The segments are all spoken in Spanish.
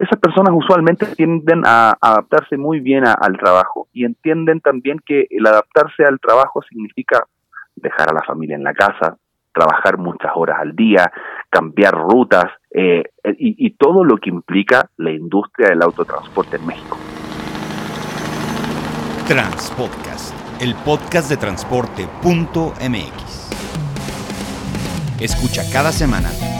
esas personas usualmente tienden a adaptarse muy bien al trabajo y entienden también que el adaptarse al trabajo significa dejar a la familia en la casa, trabajar muchas horas al día, cambiar rutas eh, y, y todo lo que implica la industria del autotransporte en México. Transpodcast, el podcast de transporte.mx. Escucha cada semana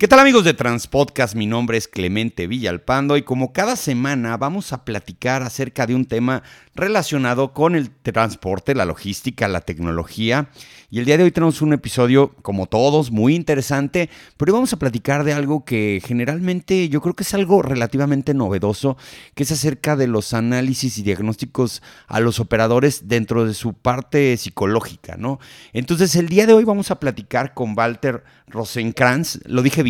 ¿Qué tal amigos de Transpodcast? Mi nombre es Clemente Villalpando y como cada semana vamos a platicar acerca de un tema relacionado con el transporte, la logística, la tecnología. Y el día de hoy tenemos un episodio, como todos, muy interesante, pero hoy vamos a platicar de algo que generalmente yo creo que es algo relativamente novedoso, que es acerca de los análisis y diagnósticos a los operadores dentro de su parte psicológica, ¿no? Entonces el día de hoy vamos a platicar con Walter Rosenkrantz, ¿lo dije bien?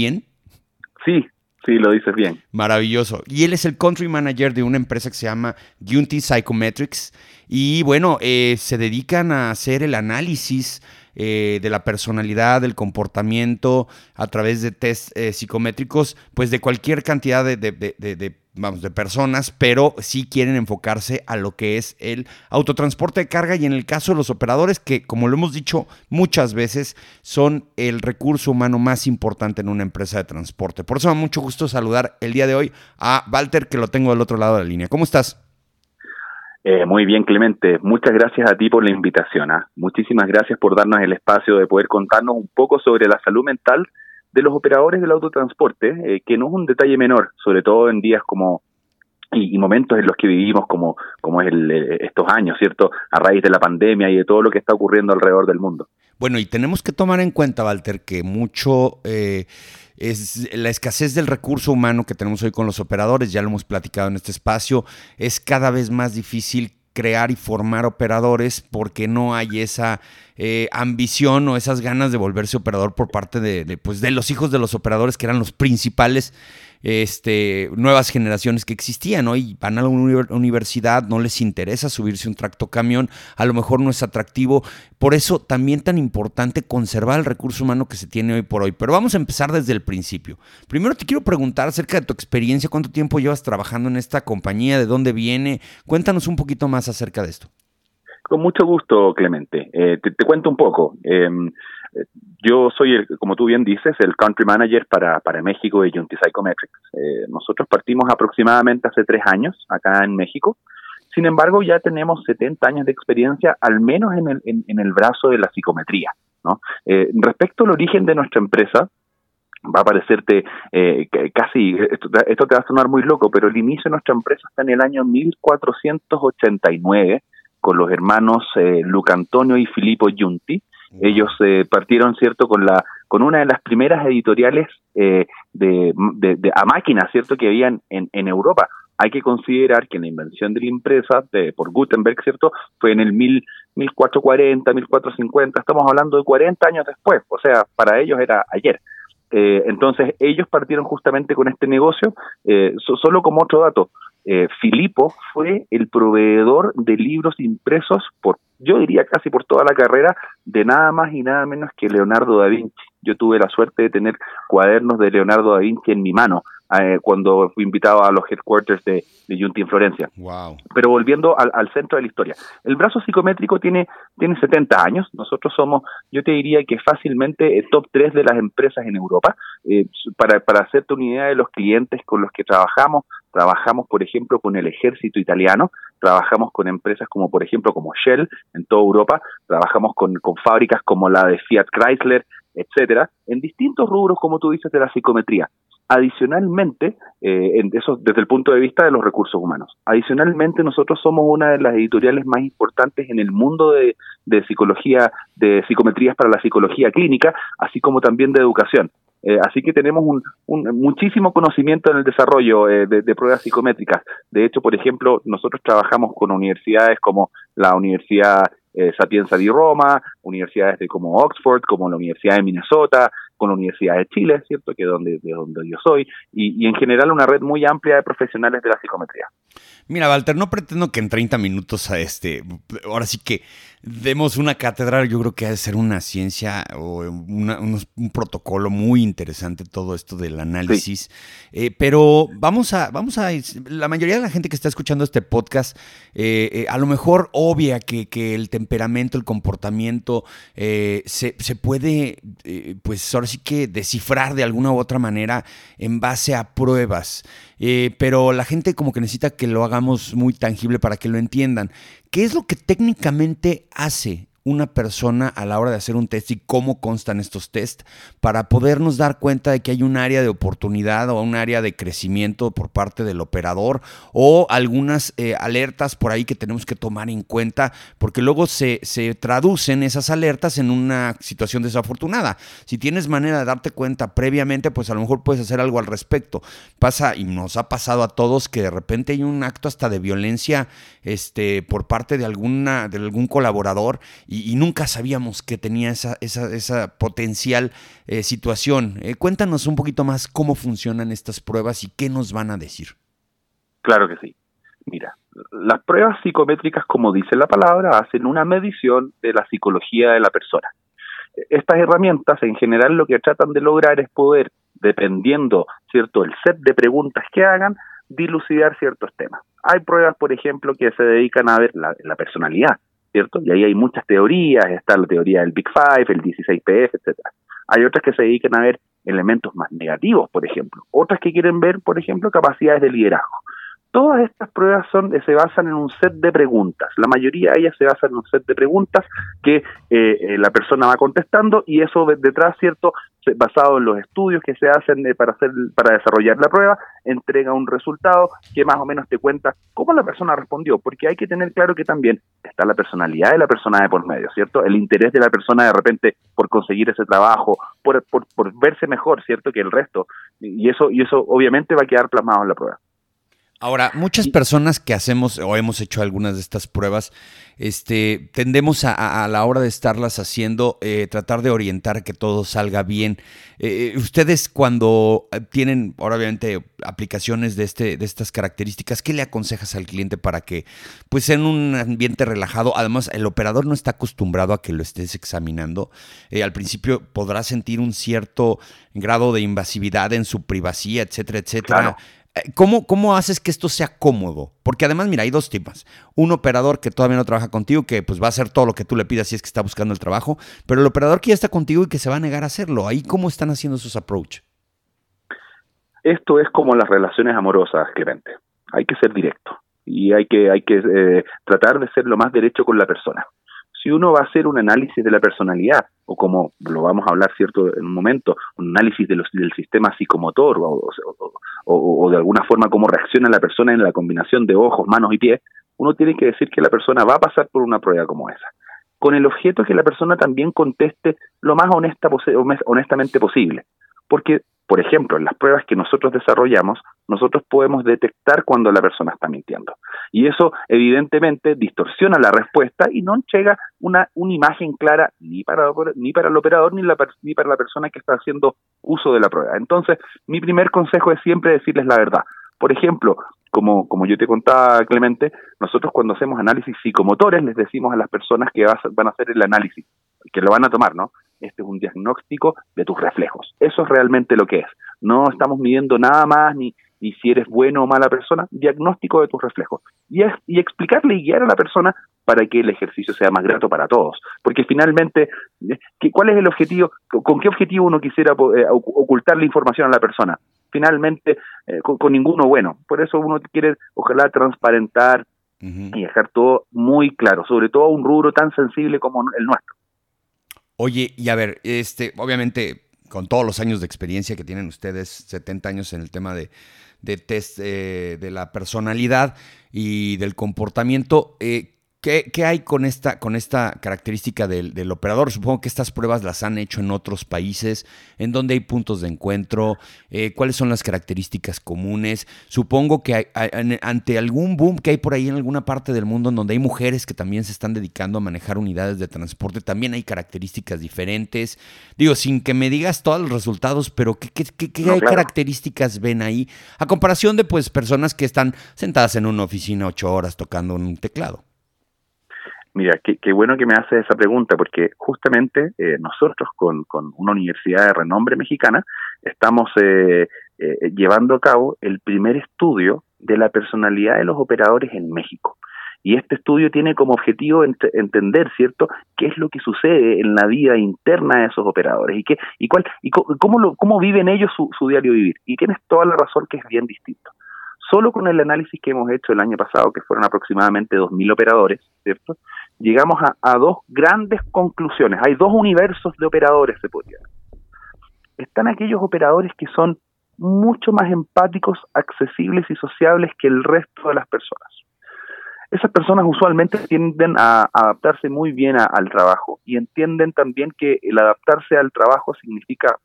Sí, Sí, lo dices bien. Maravilloso. Y él es el country manager de una empresa que se llama Unity Psychometrics. Y bueno, eh, se dedican a hacer el análisis eh, de la personalidad, del comportamiento a través de test eh, psicométricos, pues de cualquier cantidad de, de, vamos, de personas, pero sí quieren enfocarse a lo que es el autotransporte de carga y en el caso de los operadores, que como lo hemos dicho muchas veces, son el recurso humano más importante en una empresa de transporte. Por eso me da mucho gusto saludar el día de hoy a Walter, que lo tengo del otro lado de la línea. ¿Cómo estás? Eh, muy bien, Clemente. Muchas gracias a ti por la invitación. ¿ah? Muchísimas gracias por darnos el espacio de poder contarnos un poco sobre la salud mental de los operadores del autotransporte, eh, que no es un detalle menor, sobre todo en días como y, momentos en los que vivimos como, como es el, eh, estos años, ¿cierto? A raíz de la pandemia y de todo lo que está ocurriendo alrededor del mundo. Bueno, y tenemos que tomar en cuenta, Walter, que mucho es la escasez del recurso humano que tenemos hoy con los operadores, ya lo hemos platicado en este espacio, es cada vez más difícil crear y formar operadores porque no hay esa eh, ambición o esas ganas de volverse operador por parte de, pues, de los hijos de los operadores que eran los principales este, nuevas generaciones que existían, ¿no? Y van a la universidad, no les interesa subirse un tracto camión, a lo mejor no es atractivo. Por eso también tan importante conservar el recurso humano que se tiene hoy por hoy. Pero vamos a empezar desde el principio. Primero te quiero preguntar acerca de tu experiencia, cuánto tiempo llevas trabajando en esta compañía, de dónde viene. Cuéntanos un poquito más acerca de esto. Con mucho gusto, Clemente. Eh, te, cuento un poco. Em, yo soy, el, como tú bien dices, el country manager para, para México de Unity Psychometrics. Eh, nosotros partimos aproximadamente hace tres años acá en México. Sin embargo, ya tenemos 70 años de experiencia, al menos en el, en, el brazo de la psicometría. ¿no? Eh, respecto al origen de nuestra empresa, va a parecerte eh, casi, esto, esto, te va a sonar muy loco, pero el inicio de nuestra empresa está en el año 1489 con los hermanos eh, Luca Antonio y Filippo Giunti, ellos eh, partieron, ¿cierto?, con la con una de las primeras editoriales eh, de, de, a máquina, ¿cierto?, que habían en, en Europa. Hay que considerar que la invención de la impresa de, por Gutenberg, ¿cierto?, fue en el mil, 1440, 1450, estamos hablando de 40 años después, o sea, para ellos era ayer. Eh, entonces, ellos partieron justamente con este negocio. Eh, solo como otro dato, eh, Filipo fue el proveedor de libros impresos por, yo diría casi por toda la carrera, de nada más y nada menos que Leonardo da Vinci. Yo tuve la suerte de tener cuadernos de Leonardo da Vinci en mi mano eh, cuando fui invitado a los headquarters de, de Junti en Florencia. Pero volviendo al, centro de la historia, el brazo psicométrico tiene, tiene 70 años. Nosotros somos, yo te diría que fácilmente el top 3 de las empresas en Europa. Eh, para, para hacerte una idea de los clientes con los que trabajamos, trabajamos, por ejemplo, con el ejército italiano, trabajamos con empresas como, por ejemplo, como Shell en toda Europa, trabajamos con, con fábricas como la de Fiat Chrysler, etcétera, en distintos rubros, como tú dices, de la psicometría. Adicionalmente, eh, en eso desde el punto de vista de los recursos humanos. Adicionalmente, nosotros somos una de las editoriales más importantes en el mundo de, psicología, de psicometrías para la psicología clínica, así como también de educación. Eh, así que tenemos un, muchísimo conocimiento en el desarrollo eh, de, pruebas psicométricas. De hecho, por ejemplo, nosotros trabajamos con universidades como la Universidad Sapienza di Roma, universidades de como Oxford, como la Universidad de Minnesota, con la Universidad de Chile, ¿cierto? Que es donde, de donde yo soy, y, en general una red muy amplia de profesionales de la psicometría. Mira, Walter, no pretendo que en 30 minutos a este, ahora sí que demos una cátedra, yo creo que ha de ser una ciencia o un protocolo muy interesante todo esto del análisis. Eh, pero vamos a, vamos a, la mayoría de la gente que está escuchando este podcast, eh, eh, a lo mejor obvia que, el temperamento, el comportamiento se, se, puede, pues ahora sí que descifrar de alguna u otra manera en base a pruebas. pero la gente como que necesita que lo hagamos muy tangible para que lo entiendan. ¿Qué es lo que técnicamente hace una persona a la hora de hacer un test y cómo constan estos test para podernos dar cuenta de que hay un área de oportunidad o un área de crecimiento por parte del operador o algunas eh, alertas por ahí que tenemos que tomar en cuenta porque luego se, se traducen esas alertas en una situación desafortunada. Si tienes manera de darte cuenta previamente, pues a lo mejor puedes hacer algo al respecto. Pasa y nos ha pasado a todos que de repente hay un acto hasta de violencia este, por parte de, alguna, de algún colaborador y, nunca sabíamos que tenía esa, esa, esa potencial eh, situación. Eh, cuéntanos un poquito más cómo funcionan estas pruebas y qué nos van a decir. Claro que sí. Mira, las pruebas psicométricas, como dice la palabra, hacen una medición de la psicología de la persona. Estas herramientas, en general, lo que tratan de lograr es poder, dependiendo, ¿cierto?, el set de preguntas que hagan, dilucidar ciertos temas. Hay pruebas, por ejemplo, que se dedican a ver la personalidad. ¿Cierto? Y ahí hay muchas teorías, está la teoría del Big Five, el 16PF, etcétera. Hay otras que se dedican a ver elementos más negativos, por ejemplo. Otras que quieren ver, por ejemplo, capacidades de liderazgo. Todas estas pruebas son, se basan en un set de preguntas. La mayoría de ellas se basan en un set de preguntas que eh, eh, la persona va contestando y eso detrás, ¿cierto? Basado en los estudios que se hacen eh, para, hacer, para desarrollar la prueba, entrega un resultado que más o menos te cuenta cómo la persona respondió, porque hay que tener claro que también está la personalidad de la persona de por medio, ¿cierto? El interés de la persona de repente por conseguir ese trabajo, por, por, por verse mejor, ¿cierto? Que el resto. Y eso, y eso obviamente va a quedar plasmado en la prueba. Ahora, muchas personas que hacemos o hemos hecho algunas de estas pruebas, este, tendemos a, la hora de estarlas haciendo, eh, tratar de orientar que todo salga bien. Eh, ustedes cuando tienen, obviamente, aplicaciones de, este, de estas características, ¿qué le aconsejas al cliente para que, pues, en un ambiente relajado, además, el operador no está acostumbrado a que lo estés examinando. Eh, al principio podrá sentir un cierto grado de invasividad en su privacidad, etcétera, etcétera. Eh, ¿Cómo, ¿Cómo haces que esto sea cómodo? Porque además, mira, hay dos temas. Un operador que todavía no trabaja contigo, que pues va a hacer todo lo que tú le pidas si es que está buscando el trabajo, pero el operador que ya está contigo y que se va a negar a hacerlo. Ahí, ¿cómo están haciendo sus approach? Esto es como las relaciones amorosas, Clemente. Hay que ser directo y hay que, hay que eh, tratar de ser lo más derecho con la persona si uno va a hacer un análisis de la personalidad, o como lo vamos a hablar cierto en un momento, un análisis del sistema psicomotor, o, de alguna forma cómo reacciona la persona en la combinación de ojos, manos y pies, uno tiene que decir que la persona va a pasar por una prueba como esa, con el objeto que la persona también conteste lo más honesta, honestamente posible. Porque por ejemplo, en las pruebas que nosotros desarrollamos, nosotros podemos detectar cuando la persona está mintiendo. Y eso evidentemente distorsiona la respuesta y no llega una, una imagen clara ni para, ni para el operador ni, ni para la persona que está haciendo uso de la prueba. Entonces, mi primer consejo es siempre decirles la verdad. Por ejemplo, como, como yo te contaba, Clemente, nosotros cuando hacemos análisis psicomotores les decimos a las personas que van a hacer el análisis, que lo van a tomar, ¿no? Este es un diagnóstico de tus reflejos. Eso es realmente lo que es. No estamos midiendo nada más ni, ni si eres bueno o mala persona, diagnóstico de tus reflejos. Y, es, y explicarle y guiar a la persona para que el ejercicio sea más grato para todos. Porque finalmente, ¿qué, ¿cuál es el objetivo? ¿Con qué objetivo uno quisiera eh, ocultar la información a la persona? Finalmente, eh, con, ninguno bueno. Por eso uno quiere, ojalá, transparentar y dejar todo muy claro, sobre todo un rubro tan sensible como el nuestro. Oye, y a ver, este, obviamente, con todos los años de experiencia que tienen ustedes, 70 años en el tema de, test eh, de la personalidad y del comportamiento, eh, ¿Qué, hay con esta, con esta característica del, operador? Supongo que estas pruebas las han hecho en otros países, en donde hay puntos de encuentro, eh, cuáles son las características comunes. Supongo que ante algún boom que hay por ahí en alguna parte del mundo en donde hay mujeres que también se están dedicando a manejar unidades de transporte, también hay características diferentes. Digo, sin que me digas todos los resultados, pero ¿qué, qué, características ven ahí? A comparación de pues personas que están sentadas en una oficina ocho horas tocando un teclado. Mira, qué, bueno que me haces esa pregunta, porque justamente eh, nosotros con, una universidad de renombre mexicana estamos eh, eh, llevando a cabo el primer estudio de la personalidad de los operadores en México. Y este estudio tiene como objetivo entender, ¿cierto?, qué es lo que sucede en la vida interna de esos operadores y qué y cuál y cómo lo, cómo viven ellos su, su diario vivir. Y tienes toda la razón que es bien distinto. Solo con el análisis que hemos hecho el año pasado, que fueron aproximadamente 2.000 operadores, ¿cierto? Llegamos a, dos grandes conclusiones. Hay dos universos de operadores, se podría Están aquellos operadores que son mucho más empáticos, accesibles y sociables que el resto de las personas. Esas personas usualmente tienden a adaptarse muy bien al trabajo y entienden también que el adaptarse al trabajo significa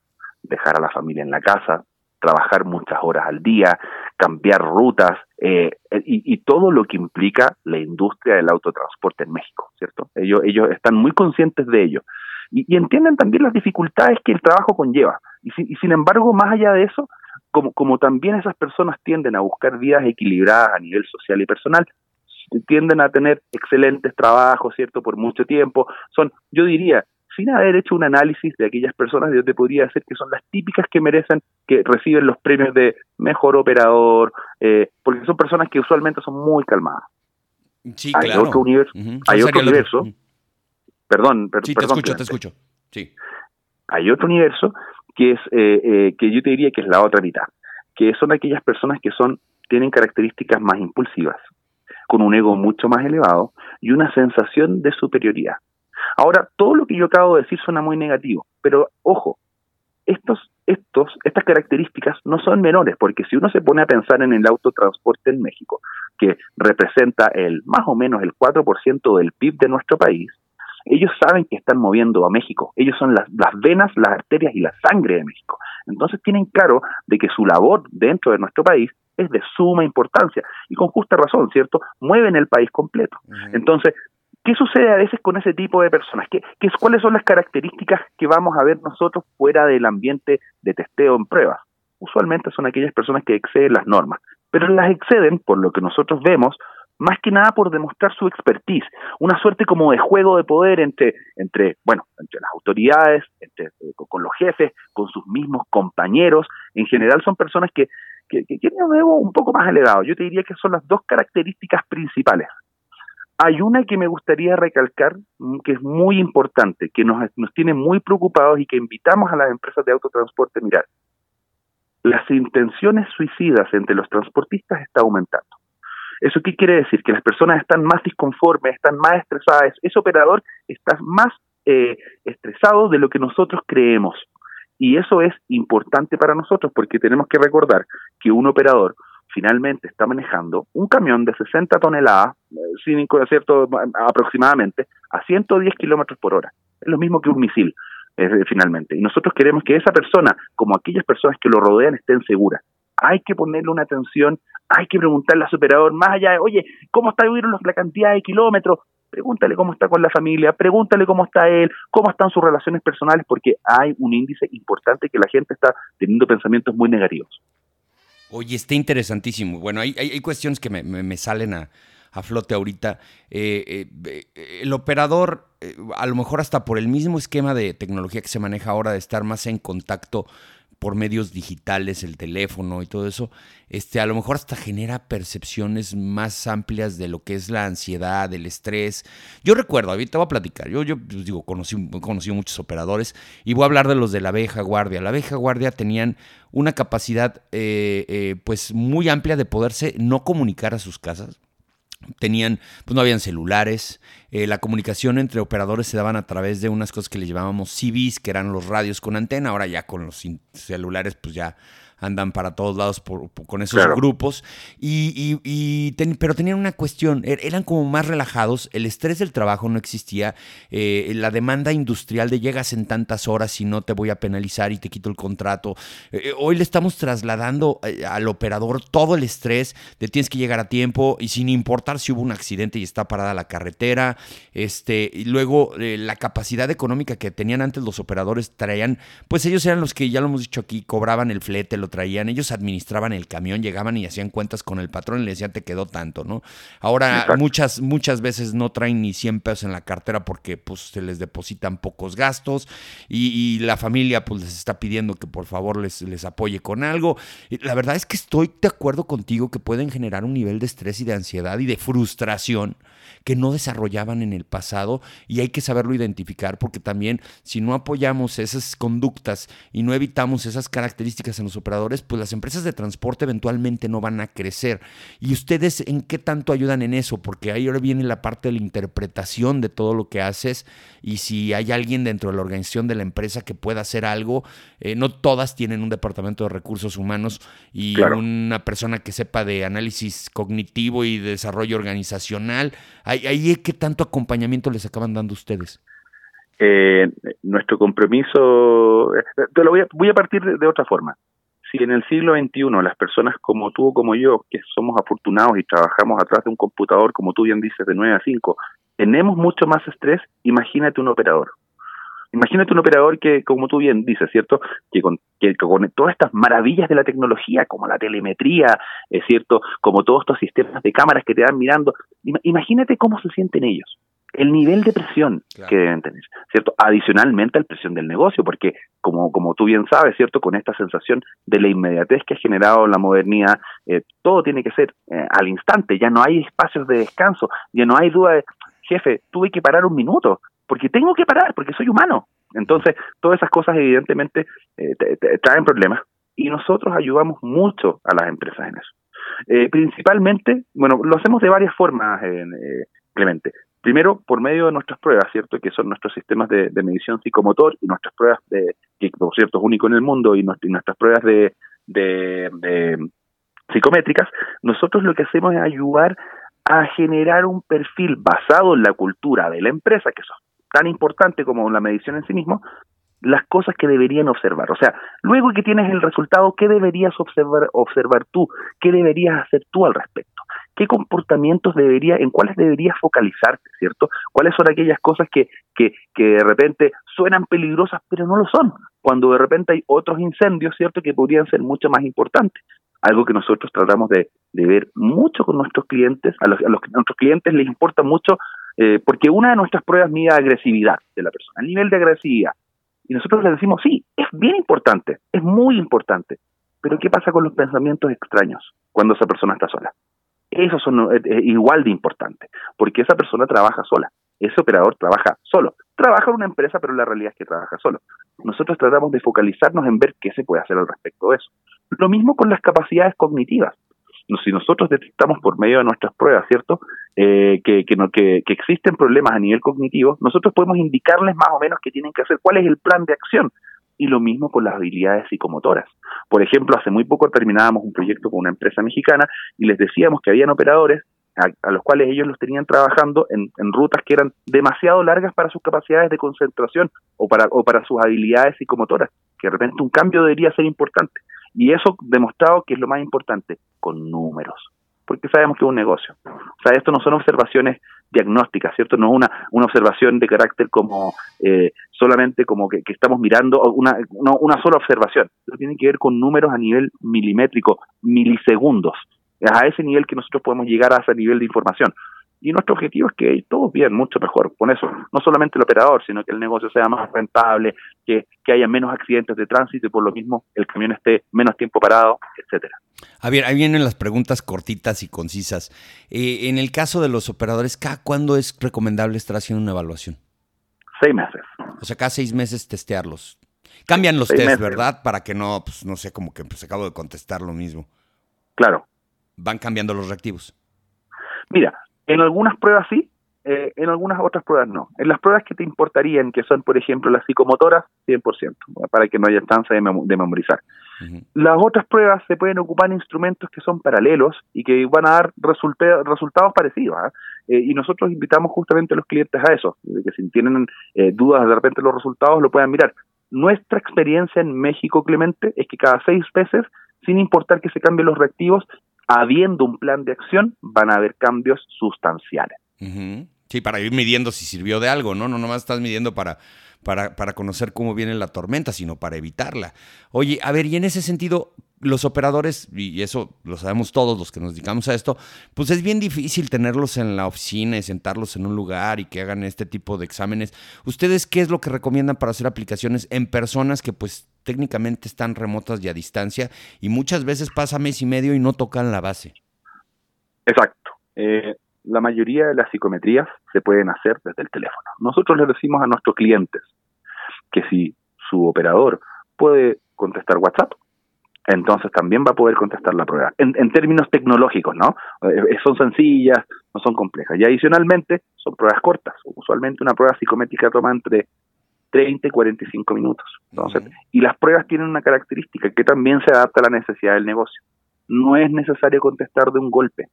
dejar a la familia en la casa, trabajar muchas horas al día, cambiar rutas eh, y, todo lo que implica la industria del autotransporte en México, ¿cierto? Ellos, ellos están muy conscientes de ello y, entienden también las dificultades que el trabajo conlleva. Y, sin embargo, más allá de eso, como, como también esas personas tienden a buscar vidas equilibradas a nivel social y personal, tienden a tener excelentes trabajos, ¿cierto? Por mucho tiempo. Son, yo diría, sin haber hecho un análisis de aquellas personas, yo te podría decir que son las típicas que merecen, que reciben los premios de mejor operador, eh, porque son personas que usualmente son muy calmadas. Sí, hay otro universo, hay otro universo, perdón, sí, te escucho, te escucho, sí. Hay otro universo que es, eh, eh, que yo te diría que es la otra mitad, que son aquellas personas que son, tienen características más impulsivas, con un ego mucho más elevado y una sensación de superioridad. Ahora, todo lo que yo acabo de decir suena muy negativo, pero ojo, estos, estos, estas características no son menores, porque si uno se pone a pensar en el autotransporte en México, que representa el más o menos el 4% del PIB de nuestro país, ellos saben que están moviendo a México, ellos son las, las venas, las arterias y la sangre de México. Entonces tienen claro de que su labor dentro de nuestro país es de suma importancia y con justa razón, ¿cierto? Mueven el país completo. Entonces, ¿Qué sucede a veces con ese tipo de personas? ¿Qué, qué, cuáles son las características que vamos a ver nosotros fuera del ambiente de testeo en pruebas? Usualmente son aquellas personas que exceden las normas, pero las exceden, por lo que nosotros vemos, más que nada por demostrar su expertise, una suerte como de juego de poder entre, entre bueno, entre las autoridades, entre, eh, con los jefes, con sus mismos compañeros. En general son personas que, que, que tienen un ego un poco más elevado. Yo te diría que son las dos características principales. Hay una que me gustaría recalcar, mm, que es muy importante, que nos, nos tiene muy preocupados y que invitamos a las empresas de autotransporte a mirar. Las intenciones suicidas entre los transportistas está aumentando. ¿Eso qué quiere decir? Que las personas están más disconformes, están más estresadas. Ese operador está más eh, estresado de lo que nosotros creemos. Y eso es importante para nosotros porque tenemos que recordar que un operador finalmente está manejando un camión de 60 toneladas, eh, sin aproximadamente, a 110 kilómetros por hora. Es lo mismo que un misil, finalmente. Y nosotros queremos que esa persona, como aquellas personas que lo rodean, estén seguras. Hay que ponerle una atención, hay que preguntarle al superador, más allá de, oye, ¿cómo está la cantidad de kilómetros? Pregúntale cómo está con la familia, pregúntale cómo está él, cómo están sus relaciones personales, porque hay un índice importante que la gente está teniendo pensamientos muy negativos. Oye, está interesantísimo. Bueno, hay, hay, cuestiones que me, salen a, flote ahorita. Eh, eh, el operador, eh, a lo mejor hasta por el mismo esquema de tecnología que se maneja ahora, de estar más en contacto por medios digitales, el teléfono y todo eso, este, a lo mejor hasta genera percepciones más amplias de lo que es la ansiedad, el estrés. Yo recuerdo, ahorita voy a platicar, yo, yo pues, digo, conocí, he conocido muchos operadores y voy a hablar de los de la abeja guardia. La abeja guardia tenían una capacidad eh, eh, pues muy amplia de poderse no comunicar a sus casas, tenían, pues no habían celulares, eh, la comunicación entre operadores se daban a través de unas cosas que le llamábamos CBs, que eran los radios con antena, ahora ya con los celulares pues ya andan para todos lados con esos grupos, y, pero tenían una cuestión, er, eran como más relajados, el estrés del trabajo no existía, eh, la demanda industrial de llegas en tantas horas y no te voy a penalizar y te quito el contrato. Eh, eh, hoy le estamos trasladando al operador todo el estrés de tienes que llegar a tiempo y sin importar si hubo un accidente y está parada la carretera, este, y luego la capacidad económica que tenían antes los operadores traían, pues ellos eran los que ya lo hemos dicho aquí, cobraban el flete, lo traían, ellos administraban el camión, llegaban y hacían cuentas con el patrón y le decían te quedó tanto, ¿no? Ahora muchas muchas veces no traen ni 100 pesos en la cartera porque pues se les depositan pocos gastos y, la familia pues les está pidiendo que por favor les, les apoye con algo. La verdad es que estoy de acuerdo contigo que pueden generar un nivel de estrés y de ansiedad y de frustración que no desarrollaban en el pasado y hay que saberlo identificar porque también si no apoyamos esas conductas y no evitamos esas características en los operadores, pues las empresas de transporte eventualmente no van a crecer. ¿Y ustedes en qué tanto ayudan en eso? Porque ahí ahora viene la parte de la interpretación de todo lo que haces y si hay alguien dentro de la organización de la empresa que pueda hacer algo, eh, no todas tienen un departamento de recursos humanos y una persona que sepa de análisis cognitivo y desarrollo organizacional. Ahí, ¿qué tanto acompañamiento les acaban dando ustedes? Eh, nuestro compromiso, te lo voy a, voy a partir de, otra forma. Si en el siglo XXI las personas como tú o como yo, que somos afortunados y trabajamos atrás de un computador, como tú bien dices, de 9 a 5, tenemos mucho más estrés, imagínate un operador. Imagínate un operador que, como tú bien dices, ¿cierto? Que con, que con todas estas maravillas de la tecnología, como la telemetría, es cierto, como todos estos sistemas de cámaras que te van mirando, imagínate cómo se sienten ellos el nivel de presión que deben tener, ¿cierto? Adicionalmente a la presión del negocio, porque como, como tú bien sabes, ¿cierto? Con esta sensación de la inmediatez que ha generado la modernidad, eh, todo tiene que ser eh, al instante, ya no hay espacios de descanso, ya no hay duda de, jefe, tuve que parar un minuto, porque tengo que parar, porque soy humano. Entonces, todas esas cosas evidentemente eh, traen problemas y nosotros ayudamos mucho a las empresas en eso. principalmente, bueno, lo hacemos de varias formas, Clemente. Primero, por medio de nuestras pruebas, ¿cierto? Que son nuestros sistemas de, medición psicomotor y nuestras pruebas de, que por cierto es único en el mundo, y, nuestras pruebas de, de, psicométricas, nosotros lo que hacemos es ayudar a generar un perfil basado en la cultura de la empresa, que es tan importante como la medición en sí mismo, las cosas que deberían observar. O sea, luego que tienes el resultado, ¿qué deberías observar, observar tú? ¿Qué deberías hacer tú al respecto? Qué comportamientos debería, en cuáles deberías focalizarte, ¿cierto? ¿Cuáles son aquellas cosas que, que, que de repente suenan peligrosas, pero no lo son? Cuando de repente hay otros incendios, ¿cierto?, que podrían ser mucho más importantes. Algo que nosotros tratamos de, ver mucho con nuestros clientes, a los, a, los, nuestros clientes les importa mucho, eh, porque una de nuestras pruebas mide agresividad de la persona, el nivel de agresividad. Y nosotros les decimos, sí, es bien importante, es muy importante, pero ¿qué pasa con los pensamientos extraños cuando esa persona está sola? Eso son eh, eh, igual de importante, porque esa persona trabaja sola, ese operador trabaja solo. Trabaja en una empresa, pero la realidad es que trabaja solo. Nosotros tratamos de focalizarnos en ver qué se puede hacer al respecto de eso. Lo mismo con las capacidades cognitivas. Si nosotros detectamos por medio de nuestras pruebas, ¿cierto?, eh, que, que, que, que existen problemas a nivel cognitivo, nosotros podemos indicarles más o menos qué tienen que hacer, cuál es el plan de acción y lo mismo con las habilidades psicomotoras. Por ejemplo, hace muy poco terminábamos un proyecto con una empresa mexicana y les decíamos que habían operadores a, los cuales ellos los tenían trabajando en, rutas que eran demasiado largas para sus capacidades de concentración o para, o para sus habilidades psicomotoras, que de repente un cambio debería ser importante. Y eso demostrado que es lo más importante, con números porque sabemos que es un negocio. O sea, esto no son observaciones diagnósticas, ¿cierto? No es una, una observación de carácter como eh, solamente como que, estamos mirando una, una sola observación. Esto tiene que ver con números a nivel milimétrico, milisegundos. Es a ese nivel que nosotros podemos llegar a ese nivel de información. Y nuestro objetivo es que todos bien, mucho mejor. Con eso, no solamente el operador, sino que el negocio sea más rentable, que, que haya menos accidentes de tránsito y por lo mismo el camión esté menos tiempo parado, etcétera. A ver, ahí vienen las preguntas cortitas y concisas. Eh, en el caso de los operadores, ¿cada cuándo es recomendable estar haciendo una evaluación? Seis meses. O sea, cada seis meses testearlos. Cambian los test, ¿verdad? Para que no, pues no sé, como que pues, acabo de contestar lo mismo. Claro. Van cambiando los reactivos. Mira, en algunas pruebas sí, eh, en algunas otras pruebas no. En las pruebas que te importarían, que son, por ejemplo, las psicomotoras, 100%, para que no haya chance de, memorizar. Las otras pruebas se pueden ocupar instrumentos que son paralelos y que van a dar resultados parecidos. ¿ah? Eh, y nosotros invitamos justamente a los clientes a eso, de que si tienen eh, dudas de repente los resultados lo puedan mirar. Nuestra experiencia en México, Clemente, es que cada seis meses, sin importar que se cambien los reactivos, habiendo un plan de acción, van a haber cambios sustanciales. Sí, para ir midiendo si sirvió de algo, ¿no? No nomás estás midiendo para, para, para conocer cómo viene la tormenta, sino para evitarla. Oye, a ver, y en ese sentido, los operadores, y eso lo sabemos todos los que nos dedicamos a esto, pues es bien difícil tenerlos en la oficina y sentarlos en un lugar y que hagan este tipo de exámenes. ¿Ustedes qué es lo que recomiendan para hacer aplicaciones en personas que pues técnicamente están remotas y a distancia y muchas veces pasa mes y medio y no tocan la base? Exacto. Eh, la mayoría de las psicometrías se pueden hacer desde el teléfono. Nosotros les decimos a nuestros clientes que si su operador puede contestar WhatsApp, entonces también va a poder contestar la prueba. En, términos tecnológicos, ¿no? Eh, son sencillas, no son complejas. Y adicionalmente, son pruebas cortas. Usualmente una prueba psicométrica toma entre 30 y 45 minutos. Entonces, y las pruebas tienen una característica que también se adapta a la necesidad del negocio. No es necesario contestar de un golpe.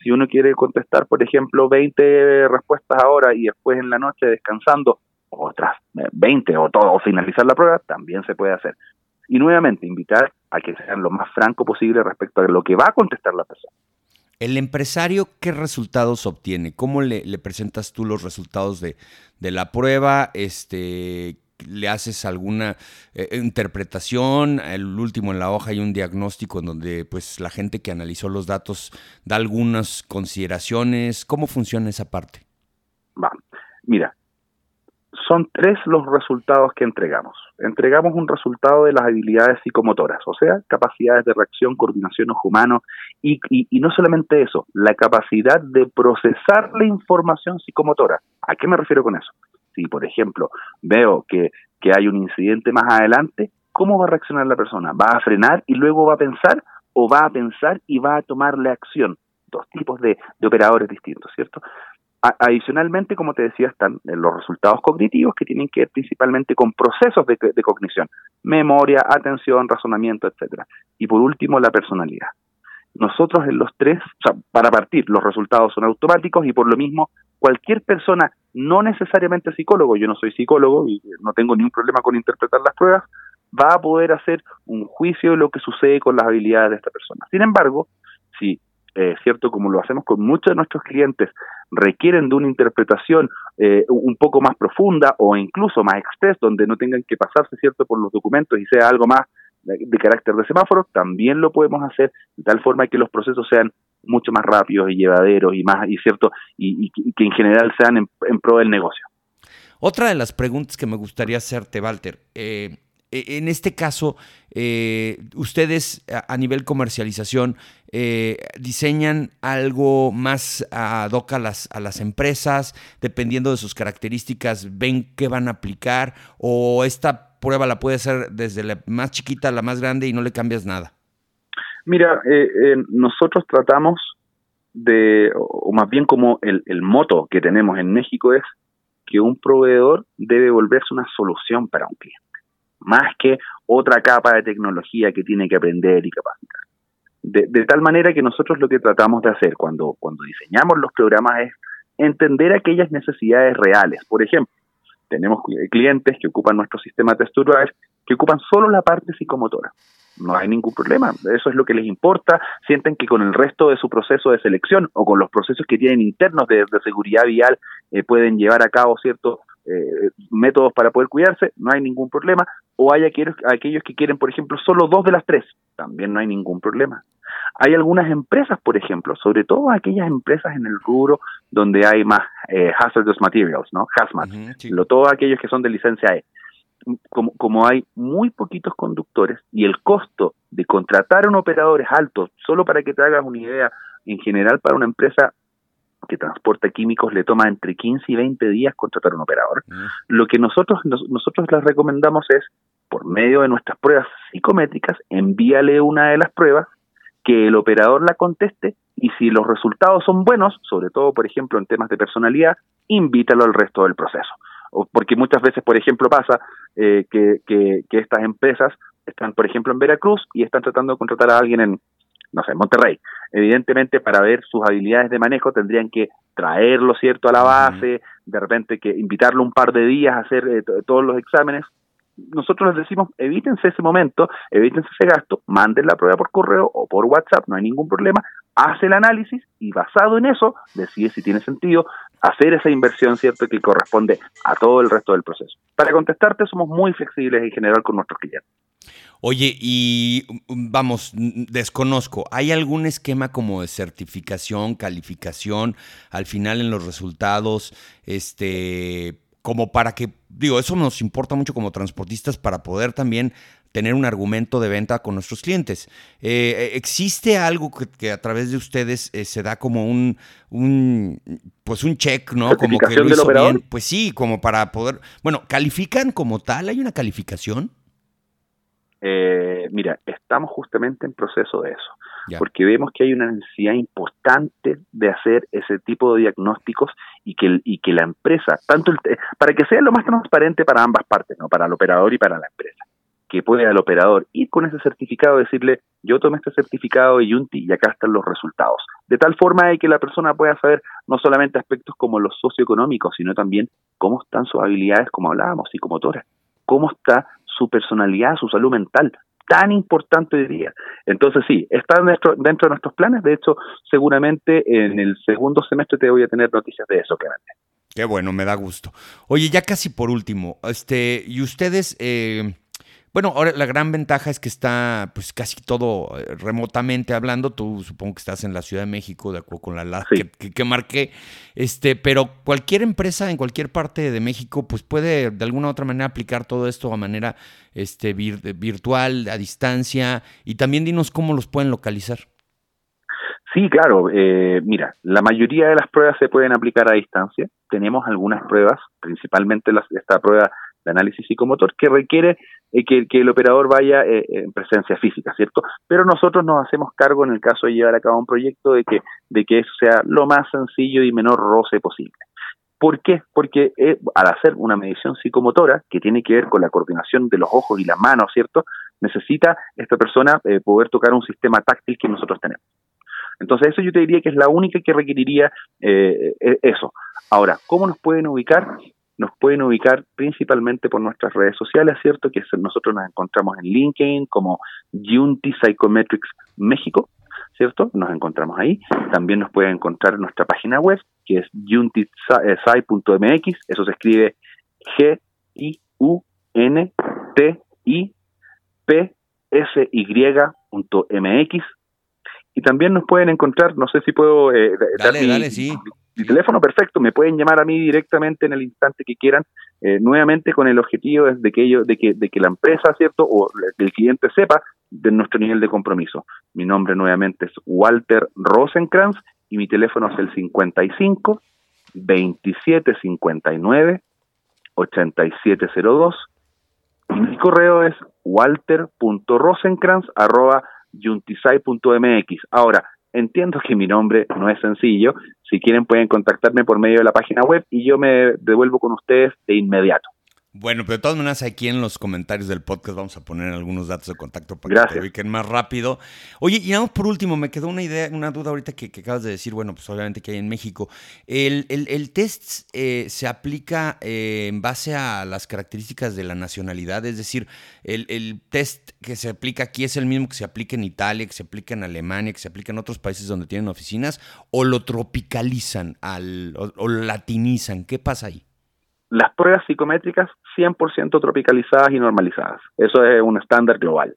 Si uno quiere contestar, por ejemplo, 20 respuestas ahora y después en la noche descansando otras 20 eh, o todo, o finalizar la prueba, también se puede hacer. Y nuevamente, invitar a que sean lo más franco posible respecto a lo que va a contestar la persona. ¿El empresario qué resultados obtiene? ¿Cómo le, presentas tú los resultados de, de la prueba? Este, le haces alguna eh, interpretación, el último en la hoja hay un diagnóstico en donde pues la gente que analizó los datos da algunas consideraciones, ¿cómo funciona esa parte? Va. Mira, son tres los resultados que entregamos. Entregamos un resultado de las habilidades psicomotoras, o sea, capacidades de reacción, coordinación ojo humano, y, no solamente eso, la capacidad de procesar la información psicomotora. ¿A qué me refiero con eso? Si, por ejemplo, veo que, que hay un incidente más adelante, ¿cómo va a reaccionar la persona? ¿Va a frenar y luego va a pensar o va a pensar y va a tomarle acción? Dos tipos de, de operadores distintos, ¿cierto? Adicionalmente, como te decía, están los resultados cognitivos que tienen que ver principalmente con procesos de, cognición, memoria, atención, razonamiento, etcétera. Y por último, la personalidad. Nosotros en los tres, para partir, los resultados son automáticos y por lo mismo cualquier persona, no necesariamente psicólogo, yo no soy psicólogo y no tengo ningún problema con interpretar las pruebas, va a poder hacer un juicio de lo que sucede con las habilidades de esta persona. Sin embargo, si eh, cierto como lo hacemos con muchos de nuestros clientes requieren de una interpretación eh, un poco más profunda o incluso más express donde no tengan que pasarse cierto por los documentos y sea algo más de, carácter de semáforo también lo podemos hacer de tal forma que los procesos sean mucho más rápidos y llevaderos y más y cierto y, que en general sean en, pro del negocio. Otra de las preguntas que me gustaría hacerte, Walter, eh, en este caso, eh, ustedes a, nivel comercialización eh, diseñan algo más ad hoc a las, a las empresas, dependiendo de sus características, ven qué van a aplicar o esta prueba la puede hacer desde la más chiquita a la más grande y no le cambias nada. Mira, eh, eh, nosotros tratamos de, o más bien como el moto que tenemos en México es que un proveedor debe volverse una solución para un cliente, más que otra capa de tecnología que tiene que aprender y capacitar. De, tal manera que nosotros lo que tratamos de hacer cuando, cuando diseñamos los programas es entender aquellas necesidades reales. Por ejemplo, tenemos clientes que ocupan nuestro sistema textural que ocupan solo la parte psicomotora no hay ningún problema. Eso es lo que les importa. Sienten que con el resto de su proceso de selección o con los procesos que tienen internos de, seguridad vial eh, pueden llevar a cabo ciertos eh, métodos para poder cuidarse, no hay ningún problema. O hay aquellos, aquellos que quieren, por ejemplo, solo dos de las tres, también no hay ningún problema. Hay algunas empresas, por ejemplo, sobre todo aquellas empresas en el rubro donde hay más eh, hazardous materials, ¿no? Hazmat, lo, todos aquellos que son de licencia E como, como hay muy poquitos conductores y el costo de contratar a un operador es alto, solo para que te hagas una idea, en general para una empresa que transporta químicos le toma entre 15 y 20 días contratar un operador. Mm. Lo que nosotros nosotros les recomendamos es, por medio de nuestras pruebas psicométricas, envíale una de las pruebas, que el operador la conteste y si los resultados son buenos, sobre todo, por ejemplo, en temas de personalidad, invítalo al resto del proceso porque muchas veces, por ejemplo, pasa eh, que, que, estas empresas están, por ejemplo, en Veracruz y están tratando de contratar a alguien en, no sé, Monterrey. Evidentemente, para ver sus habilidades de manejo tendrían que traerlo, ¿cierto?, a la base, de repente que invitarlo un par de días a hacer eh, todos los exámenes. Nosotros les decimos, evítense ese momento, evítense ese gasto, manden la prueba por correo o por WhatsApp, no hay ningún problema, hace el análisis y basado en eso decide si tiene sentido hacer esa inversión, ¿cierto?, que corresponde a todo el resto del proceso. Para contestarte, somos muy flexibles en general con nuestros clientes. Oye, y mm, vamos, desconozco, ¿hay algún esquema como de certificación, calificación al final en los resultados, este, como para que, digo, eso nos importa mucho como transportistas para poder también tener un argumento de venta con nuestros clientes. Eh, ¿Existe algo que, a través de ustedes eh, se da como un, un, pues un check, ¿no? Como que lo hizo bien. Pues sí, como para poder, bueno, ¿califican como tal? ¿Hay una calificación? Eh, mira, estamos justamente en proceso de eso, porque vemos que hay una necesidad importante de hacer ese tipo de diagnósticos y que, y que la empresa, tanto el, para que sea lo más transparente para ambas partes, no para el operador y para la empresa, que pueda el operador ir con ese certificado, decirle, yo tomé este certificado de Yunti y acá están los resultados, de tal forma de que la persona pueda saber no solamente aspectos como los socioeconómicos, sino también cómo están sus habilidades, como hablábamos, psicomotoras, cómo está su personalidad, su salud mental, tan importante hoy día. Entonces sí, está dentro, dentro de nuestros planes, de hecho seguramente en el segundo semestre te voy a tener noticias de eso, claramente. Qué bueno, me da gusto. Oye, ya casi por último, este, y ustedes, eh, bueno, ahora la gran ventaja es que está pues casi todo eh, remotamente hablando. Tú supongo que estás en la Ciudad de México, de acuerdo con la LAD que, marqué. Este, pero cualquier empresa en cualquier parte de México, pues puede de alguna u otra manera aplicar todo esto a manera este, virtual, a distancia. Y también dinos cómo los pueden localizar. Sí, claro. Eh, mira, la mayoría de las pruebas se pueden aplicar a distancia. Tenemos algunas pruebas, principalmente esta prueba de análisis psicomotor, que requiere eh, que, el operador vaya eh, en presencia física, ¿cierto? Pero nosotros nos hacemos cargo en el caso de llevar a cabo un proyecto de que, de que eso sea lo más sencillo y menor roce posible. ¿Por qué? Porque eh, al hacer una medición psicomotora que tiene que ver con la coordinación de los ojos y las manos, ¿cierto? Necesita esta persona poder tocar un sistema táctil que nosotros tenemos. Entonces, eso yo te diría que es la única que requeriría e, eso. Ahora, ¿cómo nos pueden ubicar? Nos pueden ubicar principalmente por nuestras redes sociales, ¿cierto? Que nosotros nos encontramos en LinkedIn como Unity Psychometrics México, ¿cierto? Nos encontramos ahí. También nos pueden encontrar en nuestra página web, que es unitysci.mx, eso se escribe G-I-U-N-T-I-P-S-Y.mx. Y también nos pueden encontrar, no sé si puedo eh, dale, dale, sí mi teléfono perfecto, me pueden llamar a mí directamente en el instante que quieran, eh, nuevamente con el objetivo de que, ello, de, que, de que la empresa, ¿cierto? O el cliente sepa de nuestro nivel de compromiso. Mi nombre nuevamente es Walter Rosenkrantz y mi teléfono es el 55 2759 8702 y mi correo es walter.rosenkrantz arroba Ahora, entiendo que mi nombre no es sencillo, si quieren pueden contactarme por medio de la página web y yo me devuelvo con ustedes de inmediato. Bueno, pero de todas maneras aquí en los comentarios del podcast vamos a poner algunos datos de contacto para que te ubiquen más rápido. Oye, y vamos por último, me quedó una idea, una duda ahorita que, acabas de decir, bueno, pues obviamente que hay en México. ¿El, el, test eh, se aplica eh, en base a las características de la nacionalidad? Es decir, el, el, test que se aplica aquí es el mismo que se aplica en Italia, que se aplica en Alemania, que se aplica en otros países donde tienen oficinas, o lo tropicalizan al, o lo latinizan. ¿Qué pasa ahí? Las pruebas psicométricas 100% tropicalizadas y normalizadas. Eso es un estándar global.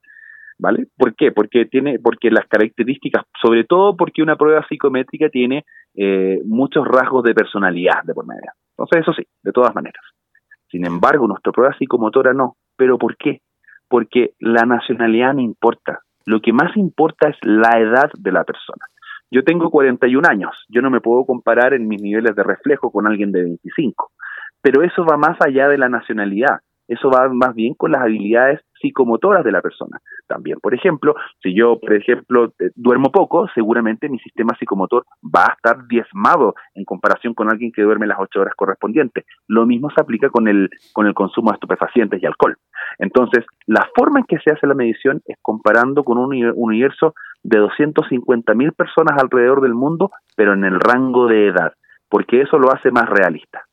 ¿Vale? ¿Por qué? Porque tiene, porque las características, sobre todo porque una prueba psicométrica tiene eh, muchos rasgos de personalidad de por medio. Entonces, eso sí, de todas maneras. Sin embargo, nuestra prueba psicomotora no. ¿Pero por qué? Porque la nacionalidad no importa. Lo que más importa es la edad de la persona. Yo tengo 41 años. Yo no me puedo comparar en mis niveles de reflejo con alguien de 25 pero eso va más allá de la nacionalidad, eso va más bien con las habilidades psicomotoras de la persona. También, por ejemplo, si yo, por ejemplo, eh, duermo poco, seguramente mi sistema psicomotor va a estar diezmado en comparación con alguien que duerme las ocho horas correspondientes. Lo mismo se aplica con el, con el consumo de estupefacientes y alcohol. Entonces, la forma en que se hace la medición es comparando con un universo de 250 mil personas alrededor del mundo, pero en el rango de edad, porque eso lo hace más realista.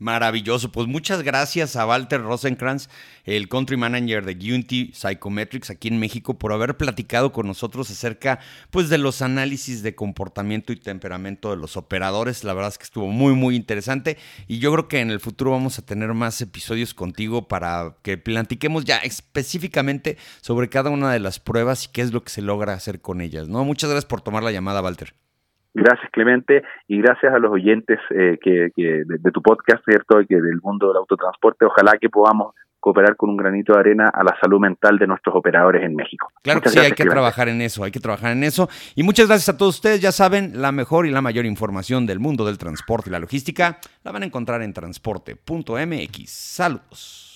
Maravilloso. Pues muchas gracias a Walter Rosenkrantz, el country manager de Unity Psychometrics aquí en México, por haber platicado con nosotros acerca pues, de los análisis de comportamiento y temperamento de los operadores. La verdad es que estuvo muy, muy interesante. Y yo creo que en el futuro vamos a tener más episodios contigo para que platiquemos ya específicamente sobre cada una de las pruebas y qué es lo que se logra hacer con ellas. ¿no? Muchas gracias por tomar la llamada, Walter. Gracias, Clemente, y gracias a los oyentes eh, que, de, tu podcast, ¿cierto? Y que del mundo del autotransporte, ojalá que podamos cooperar con un granito de arena a la salud mental de nuestros operadores en México. Claro que sí, hay que trabajar en eso, hay que trabajar en eso. Y muchas gracias a todos ustedes. Ya saben, la mejor y la mayor información del mundo del transporte y la logística la van a encontrar en transporte.mx. Saludos.